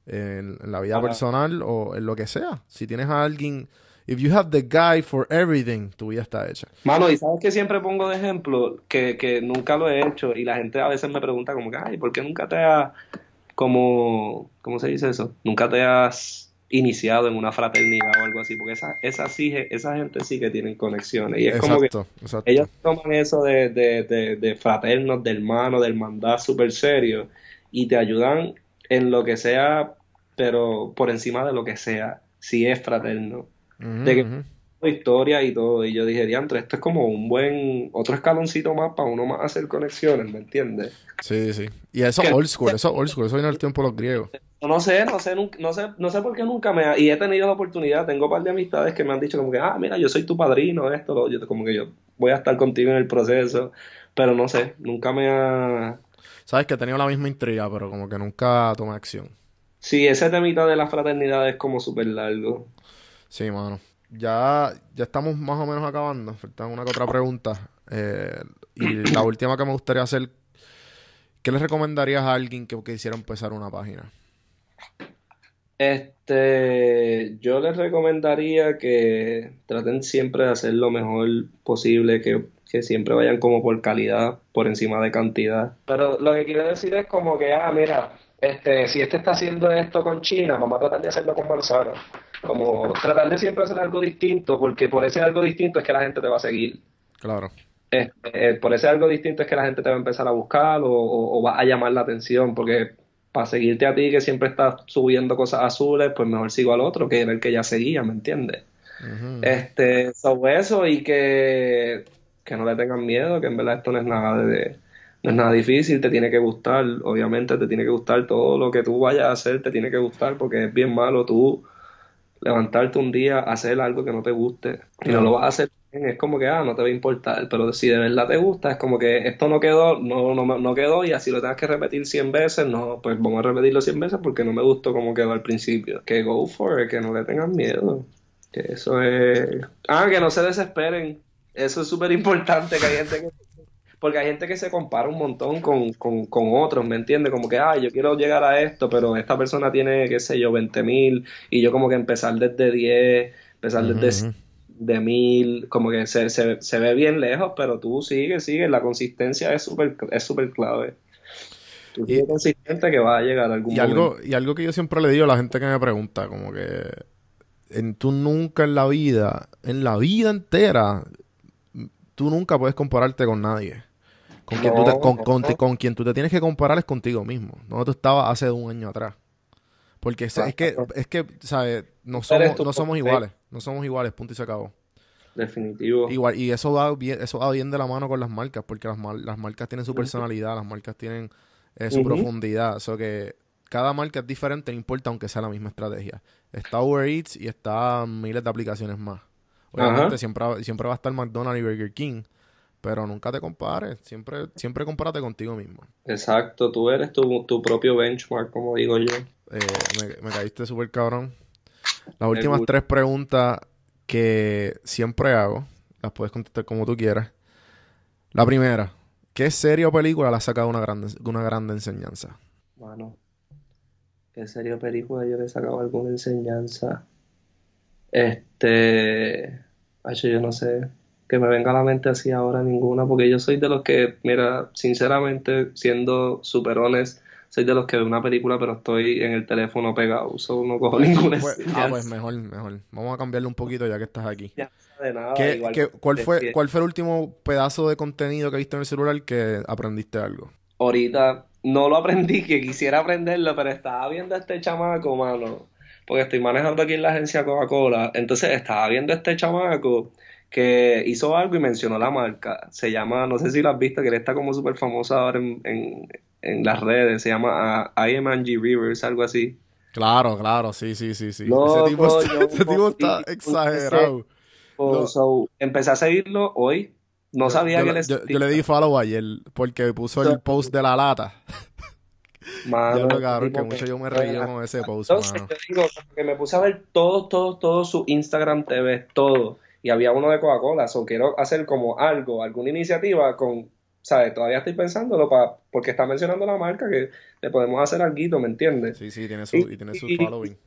en, la vida personal o en lo que sea. Si tienes a alguien, if you have the guy for everything, tu vida está hecha. Mano, y sabes que siempre pongo de ejemplo que, que nunca lo he hecho y la gente a veces me pregunta como que, ay, ¿por qué nunca te has, como, ¿cómo se dice eso? Nunca te has iniciado en una fraternidad o algo así, porque esa, esa, sí, esa gente sí que tienen conexiones. Y es como que ellos toman eso de, de, de, de fraternos, de hermanos, del mandar súper serio y te ayudan en lo que sea, pero por encima de lo que sea, si es fraterno. de que historia y todo. Y yo dije, diantre, esto es como un buen, otro escaloncito más para uno más hacer conexiones, ¿me entiendes? Sí, sí. Y eso old school, eso old school, eso viene el tiempo de los griegos. No sé, no sé, no sé, no sé por qué nunca me ha, y he tenido la oportunidad, tengo un par de amistades que me han dicho como que, ah, mira, yo soy tu padrino, esto, yo como que yo voy a estar contigo en el proceso, pero no sé, nunca me ha... Sabes que he tenido la misma intriga, pero como que nunca tomé acción. Sí, ese temita de la fraternidad es como súper largo. Sí, mano ya, ya estamos más o menos acabando. Faltan una que otra pregunta. Eh, y la última que me gustaría hacer, ¿qué le recomendarías a alguien que quisiera empezar una página? Este, yo les recomendaría que traten siempre de hacer lo mejor posible, que, que, siempre vayan como por calidad, por encima de cantidad. Pero lo que quiero decir es como que, ah, mira, este, si este está haciendo esto con China, vamos a tratar de hacerlo con Bolsonaro como tratar de siempre hacer algo distinto, porque por ese algo distinto es que la gente te va a seguir. Claro. Eh, por ese algo distinto es que la gente te va a empezar a buscar o, va a llamar la atención, porque para seguirte a ti que siempre estás subiendo cosas azules, pues mejor sigo al otro que era el que ya seguía, ¿me entiendes? Este, sobre eso y que, que no le tengan miedo, que en verdad esto no es nada de, no es nada difícil, te tiene que gustar, obviamente te tiene que gustar todo lo que tú vayas a hacer, te tiene que gustar porque es bien malo tú levantarte un día, hacer algo que no te guste y no lo vas a hacer bien, es como que, ah, no te va a importar, pero si de verdad te gusta, es como que esto no quedó, no, no, no quedó y así lo tengas que repetir 100 veces, no, pues vamos a repetirlo 100 veces porque no me gustó como quedó al principio. Que go for it, que no le tengan miedo. Que eso es... Ah, que no se desesperen. Eso es súper importante, que hay gente que porque hay gente que se compara un montón con, con, con otros, ¿me entiendes? Como que, ah, yo quiero llegar a esto, pero esta persona tiene, qué sé yo, 20 mil, y yo como que empezar desde 10, empezar desde de mil, como que se, se, se, ve bien lejos, pero tú sigues, sigues, la consistencia es súper es super clave. Tú y, consistente que va a llegar a algún y Algo, y algo que yo siempre le digo a la gente que me pregunta, como que en, tú nunca en la vida, en la vida entera, tú nunca puedes compararte con nadie. Con, quien, tú te, con, quien tú te tienes que comparar es contigo mismo. No tú estabas hace un año atrás. Porque es, que, es que, ¿sabes? No somos, no somos iguales. No somos iguales, punto y se acabó. Definitivo. Igual, y eso va bien, eso va bien de la mano con las marcas, porque las, las marcas tienen su personalidad, las marcas tienen eh, su profundidad. O que cada marca es diferente, no importa aunque sea la misma estrategia. Está Uber Eats y está miles de aplicaciones más. Obviamente siempre, siempre va a estar McDonald's y Burger King, pero nunca te compares, siempre, siempre compárate contigo mismo. Exacto, tú eres tu, propio benchmark, como digo yo. Eh, me, caíste súper cabrón. Las últimas tres preguntas que siempre hago, las puedes contestar como tú quieras. La primera, ¿qué serie o película le ha sacado una grande, una grande enseñanza? Bueno, ¿qué serie o película yo le he sacado alguna enseñanza? Este, yo no sé, que me venga a la mente así ahora ninguna, porque yo soy de los que, mira, sinceramente, siendo super honest, soy de los que veo una película, pero estoy en el teléfono pegado, uso no cojo pues, ninguna. Pues, ah, pues mejor, mejor. Vamos a cambiarle un poquito ya que estás aquí. Ya, de nada, ¿Qué, cuál, fue, ¿Cuál fue el último pedazo de contenido que viste en el celular que aprendiste algo? Ahorita no lo aprendí, que quisiera aprenderlo, pero estaba viendo a este chamaco, mano, porque estoy manejando aquí en la agencia Coca-Cola, entonces estaba viendo a este chamaco que hizo algo y mencionó la marca. Se llama, no sé si lo has visto, que él está como súper famoso ahora en, en, las redes. Se llama uh, Rivers, algo así. Claro, claro, sí, sí, sí, sí. ese tipo está, exagerado. Empecé, a seguirlo hoy. No sabía que yo, yo, le di follow ayer porque puso el post de la lata. Mano, ya que mucho yo me reí con ese post, Entonces, Te digo, que me puse a ver todos, todos, todos su Instagram TV, todo y había uno de Coca-Cola, o quiero hacer como algo, alguna iniciativa con, ¿sabes? Todavía estoy pensándolo para, porque está mencionando la marca que le podemos hacer algo, ¿me entiendes? Sí, sí, tiene su, y, tiene su following.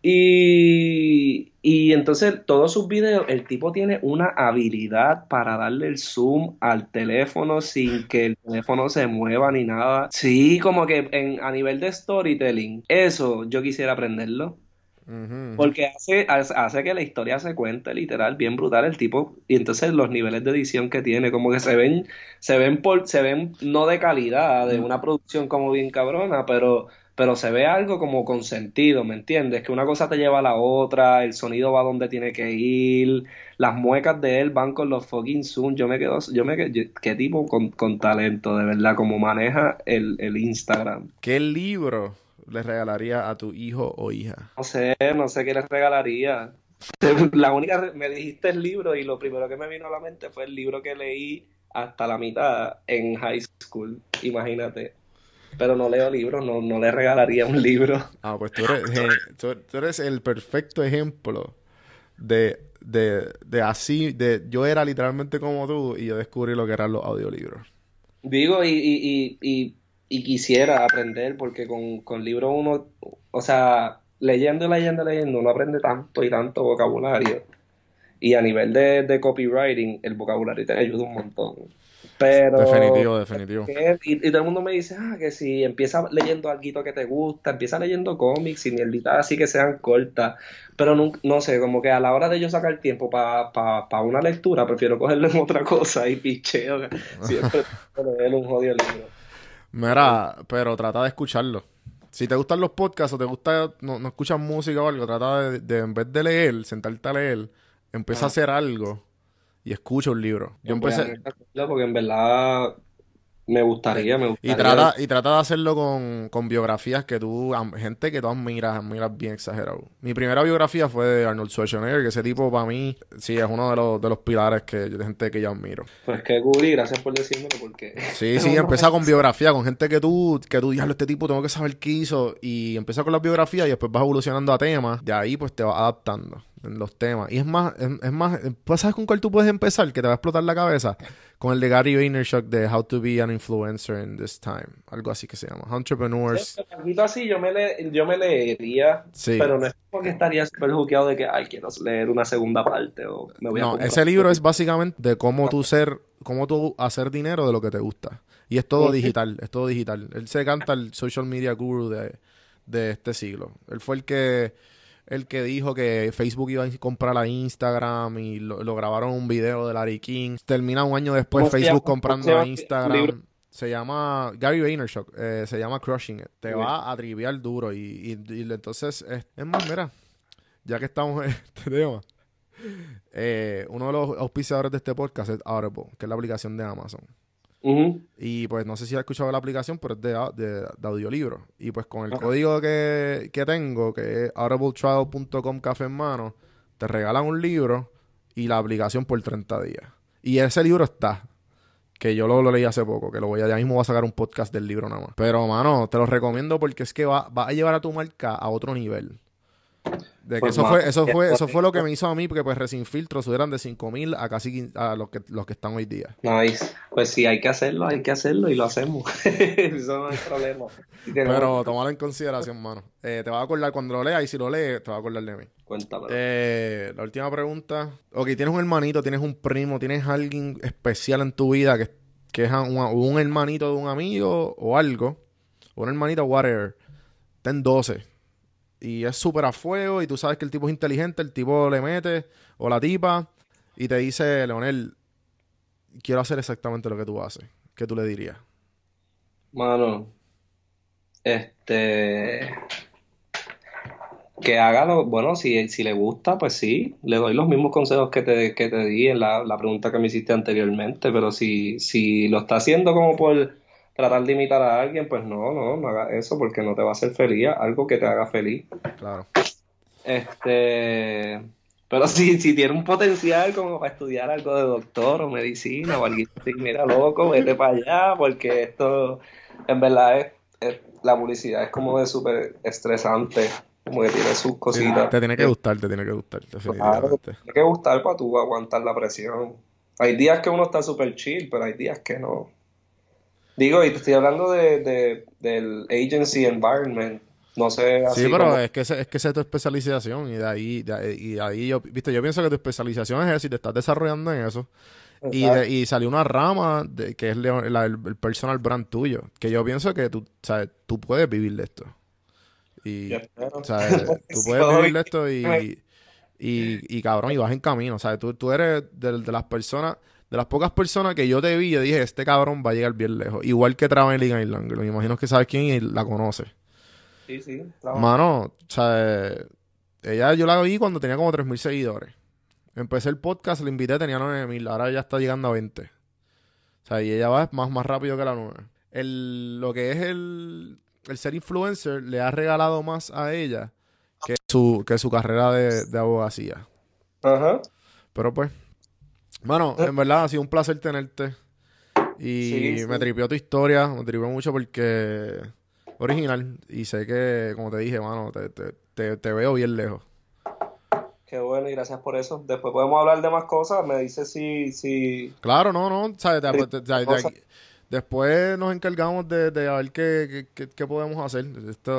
Y, y entonces todos sus videos, el tipo tiene una habilidad para darle el zoom al teléfono sin que el teléfono se mueva ni nada. Sí, como que en, a nivel de storytelling, eso yo quisiera aprenderlo. Porque hace, hace que la historia se cuente literal, bien brutal el tipo. Y entonces los niveles de edición que tiene, como que se ven, se ven por, se ven no de calidad, de una producción como bien cabrona, pero, pero se ve algo como con sentido, ¿me entiendes? Que una cosa te lleva a la otra, el sonido va donde tiene que ir, las muecas de él van con los fucking zoom. Yo me quedo, yo me quedo, qué tipo con, con talento, de verdad, como maneja el, el Instagram. ¿Qué libro? Le regalaría a tu hijo o hija? No sé, no sé qué les regalaría. La única, me dijiste el libro y lo primero que me vino a la mente fue el libro que leí hasta la mitad en high school, imagínate. Pero no leo libros, no, no le regalaría un libro. Ah, pues tú eres, tú, eres el perfecto ejemplo de, de, de así, de yo era literalmente como tú y yo descubrí lo que eran los audiolibros. Digo, y, y, y y quisiera aprender porque con, con libros uno, o sea, leyendo, leyendo, leyendo, uno aprende tanto y tanto vocabulario. Y a nivel de, de copywriting, el vocabulario te ayuda un montón. Pero, definitivo, definitivo. y, todo el mundo me dice, ah, que si empieza leyendo algo que te gusta, empieza leyendo cómics y mierdita así que sean cortas. Pero no, no sé, como que a la hora de yo sacar tiempo para pa, una lectura, prefiero cogerlo en otra cosa y picheo. Siempre leer un jodido libro. Mira, pero trata de escucharlo. Si te gustan los podcasts o te gusta, no, no escuchas música o algo, trata de, en vez de leer, sentarte a leer, empieza a hacer algo y escucha un libro. Yo empecé... Porque en verdad me gustaría, me gustaría. Y trata, y trata de hacerlo con, con biografías que tú, gente que tú admiras, admiras bien exagerado. Mi primera biografía fue de Arnold Schwarzenegger, que ese tipo para mí, sí, es uno de los, de los pilares que, de gente que yo admiro. Pues que Guri, gracias por decírmelo, porque... Sí, sí, empieza con biografía, con gente que tú, que tú digas, este tipo tengo que saber qué hizo, y empieza con la biografía y después vas evolucionando a temas, de ahí pues te vas adaptando. En los temas. Y es más, es, más, pues ¿sabes con cuál tú puedes empezar? Que te va a explotar la cabeza. Con el de Gary Vaynerchuk de How to Be an Influencer in This Time. Algo así que se llama. Entrepreneurs. así yo me, le, yo me leería, pero no es porque estaría súper juqueado de que, ay, quiero leer una segunda parte o me voy No, ese libro es básicamente de cómo tú ser, cómo tú hacer dinero de lo que te gusta. Y es todo digital, es todo digital. Él se canta el social media guru de, de este siglo. Él fue el que el que dijo que Facebook iba a comprar a Instagram y lo, grabaron un video de Larry King. Termina un año después Facebook comprando a Instagram. Se llama Gary Vaynerchuk, eh, se llama Crushing It. Te va a triviar duro y, entonces es, más, mira, ya que estamos en este tema, eh, uno de los auspiciadores de este podcast es Audible, que es la aplicación de Amazon. Y pues no sé si has escuchado la aplicación, pero es de, de, audiolibro. Y pues con el código que, tengo, que es audibletrial.com café en mano, te regalan un libro y la aplicación por 30 días. Y ese libro está. Que yo lo, leí hace poco, que lo voy a, ya mismo voy a sacar un podcast del libro nada más. Pero, mano, te lo recomiendo porque es que va, va a llevar a tu marca a otro nivel. De que pues eso fue, eso fue, eso fue lo que me hizo a mí, porque pues Resin Filtro subieran de 5000 a casi a los que los que están hoy día. Nice. Pues sí, hay que hacerlo, hay que hacerlo y lo hacemos. eso no es problema. Pero tómalo en consideración, mano. Eh, te vas a acordar cuando lo leas y si lo lees, te vas a acordar de mí. Cuéntame. Eh, la última pregunta. Ok, tienes un hermanito, tienes un primo, tienes alguien especial en tu vida que, que es un, un hermanito de un amigo o algo. O un hermanito, whatever. Ten 12 y es súper a fuego y tú sabes que el tipo es inteligente, el tipo le mete o la tipa y te dice, Leonel, quiero hacer exactamente lo que tú haces. ¿Qué tú le dirías? Mano, este... Que haga lo... Bueno, si, si le gusta, pues sí, le doy los mismos consejos que te, que te di en la, la pregunta que me hiciste anteriormente, pero si, si lo está haciendo como por tratar de imitar a alguien, pues no, no, no haga eso porque no te va a hacer feliz, algo que te haga feliz. Claro. Este, pero si, si tiene un potencial como para estudiar algo de doctor o medicina o algo así, mira, loco, vete para allá porque esto, en verdad, es, la publicidad es como de súper estresante como que tiene sus cositas. te tiene que gustar, te tiene que gustar. Claro, te tiene que gustar para tú aguantar la presión. Hay días que uno está súper chill, pero hay días que no. Digo, y te estoy hablando de, del agency environment. No sé. Así sí, pero es que es que esa es tu especialización y de ahí, y ahí yo, viste, yo pienso que tu especialización es eso y te estás desarrollando en eso. Y, y salió una rama de, que es el, personal brand tuyo, que yo pienso que tú, sabes, tú puedes vivir de esto. Y, ¿sabes? tú puedes vivir de esto y, y, y, cabrón, y vas en camino, ¿sabes? Tú, tú eres de, de las personas de las pocas personas que yo te vi, yo dije, este cabrón va a llegar bien lejos. Igual que Traveling Island, me imagino que sabes quién y la conoce. Sí, sí. Mano, o sea, ella yo la vi cuando tenía como 3.000 seguidores. Empecé el podcast, la invité, tenía 9.000, ahora ya está llegando a 20. O sea, y ella va más, más rápido que la 9. El, lo que es el, el ser influencer le ha regalado más a ella que su, que su carrera de, de abogacía. Ajá. Pero pues, bueno, en verdad ha sido un placer tenerte. Y me tripió tu historia, me tripió mucho porque original. Y sé que, como te dije, mano, te, te, veo bien lejos. Qué bueno y gracias por eso. Después podemos hablar de más cosas. Me dices si... si... Claro, no, no. ¿sabes? Después nos encargamos de, de ver qué, qué, qué, podemos hacer.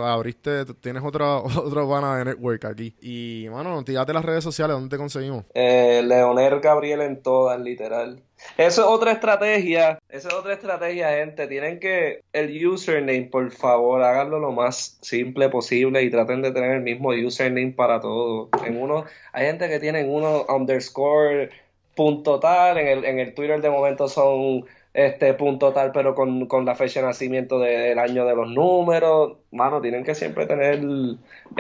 Abriste, tienes otra, otra pana de network aquí. Y, mano, tírate las redes sociales, ¿dónde te conseguimos? Eh, Leonel Gabriel en todas, literal. Eso es otra estrategia. Esa es otra estrategia, gente. Tienen que. El username, por favor, háganlo lo más simple posible y traten de tener el mismo username para todo. En uno, hay gente que tienen uno underscore punto tal. En el, en el Twitter de momento son este punto tal, pero con, la fecha de nacimiento del año de los números. Mano, tienen que siempre tener el,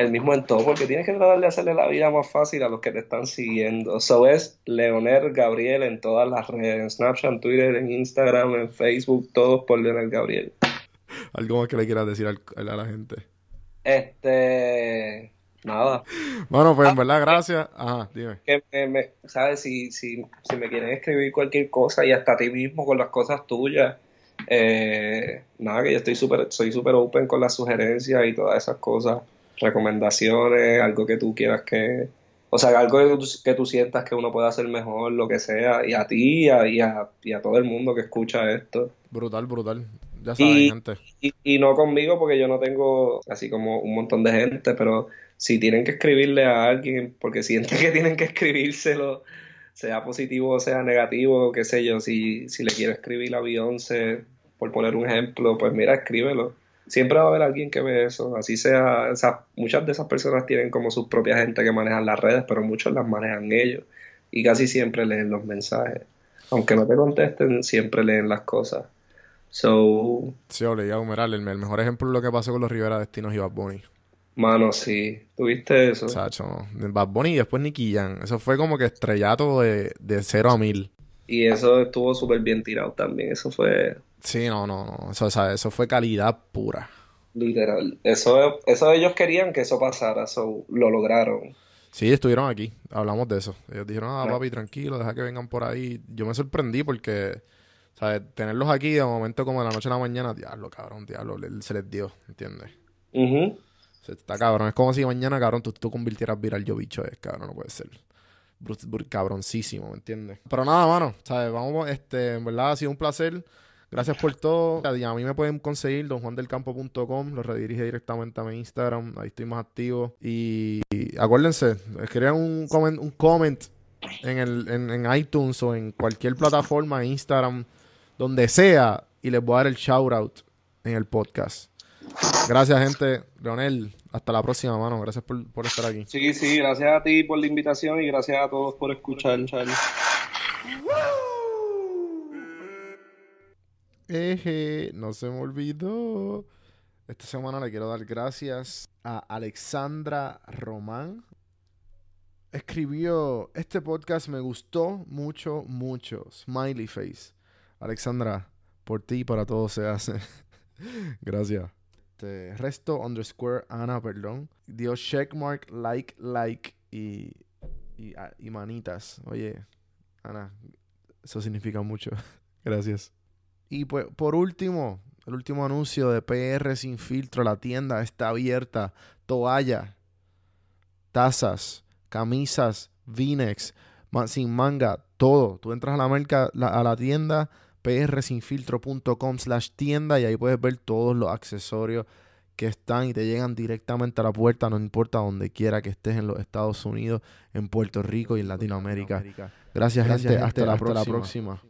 mismo entorno, porque tienes que tratar de hacerle la vida más fácil a los que te están siguiendo. Eso es Leonel Gabriel en todas las redes, en Snapchat, en Twitter, en Instagram, en Facebook, todos por Leonel Gabriel. ¿Algo más que le quieras decir a la gente? Este Nada. Bueno, pues en ah, verdad, gracias. Ajá, dime. Que ¿Sabes? Si, si, si me quieren escribir cualquier cosa y hasta a ti mismo con las cosas tuyas, eh, nada, que yo estoy súper, soy súper open con las sugerencias y todas esas cosas, recomendaciones, algo que tú quieras que, o sea, algo que tú, que tú, sientas que uno puede hacer mejor, lo que sea, y a ti y a, y a, todo el mundo que escucha esto. Brutal, brutal. Ya sabes, gente. Y, y, no conmigo porque yo no tengo así como un montón de gente, pero si tienen que escribirle a alguien porque sienten que tienen que escribírselo, sea positivo o sea negativo, qué sé yo, si, si le quiero escribir a Beyoncé, por poner un ejemplo, pues mira, escríbelo siempre va a haber alguien que ve eso. Así sea, muchas de esas personas tienen como su propia gente que manejan las redes, pero muchos las manejan ellos. Y casi siempre leen los mensajes. Aunque no te contesten, siempre leen las cosas. So. Sí, obligado, Meral. El, mejor ejemplo es lo que pasó con los Rivera Destinos y Bad Bunny. Mano, sí. ¿Tuviste eso? Sacho, Bad Bunny y después Nicky Jam. Eso fue como que estrellato de, de cero a mil. Y eso estuvo súper bien tirado también. Eso fue Sí, no, no, no. Eso, eso fue calidad pura. Literal. Eso, eso ellos querían que eso pasara, eso lo lograron. Sí, estuvieron aquí, hablamos de eso. Ellos dijeron, ah, papi, tranquilo, deja que vengan por ahí. Yo me sorprendí porque, ¿sabes? Tenerlos aquí de momento como de la noche a la mañana, diablo, cabrón, diablo, se les dio, ¿entiendes? Está cabrón, es como si mañana, cabrón, tú, tú convirtieras viral yo bicho, es cabrón, no puede ser. cabroncísimo, ¿me entiendes? Pero nada, mano, ¿sabes? Vamos, este, en verdad ha sido un placer. Gracias por todo. A mí me pueden conseguir donjuandelcampo.com, lo redirige directamente a mi Instagram, ahí estoy más activo. Y, acuérdense, escriban un comment, un comment en, el, en, iTunes o en cualquier plataforma, Instagram, donde sea, y les voy a dar el shout out en el podcast. Gracias, gente. Leonel, hasta la próxima, mano. Gracias por, por estar aquí. Sí, sí, gracias a ti por la invitación y gracias a todos por escuchar, Charlie. Eje, no se me olvidó. Esta semana le quiero dar gracias a Alexandra Román. Escribió, este podcast me gustó mucho, mucho. Smiley face. Alexandra, por ti y para todos se hace. gracias. Este, resto underscore Ana, perdón. Dio checkmark, like, like y, y, ah, y manitas. Oye, Ana, eso significa mucho. gracias. Y pues, por último, el último anuncio de PR Sin Filtro. La tienda está abierta. Toalla, tazas, camisas, vinex, sin manga, todo. Tú entras a la marca, a la tienda prsinfiltro.com slash tienda y ahí puedes ver todos los accesorios que están y te llegan directamente a la puerta, no importa donde quiera que estés en los Estados Unidos, en Puerto Rico y en Latinoamérica. Gracias, gente. hasta, la próxima.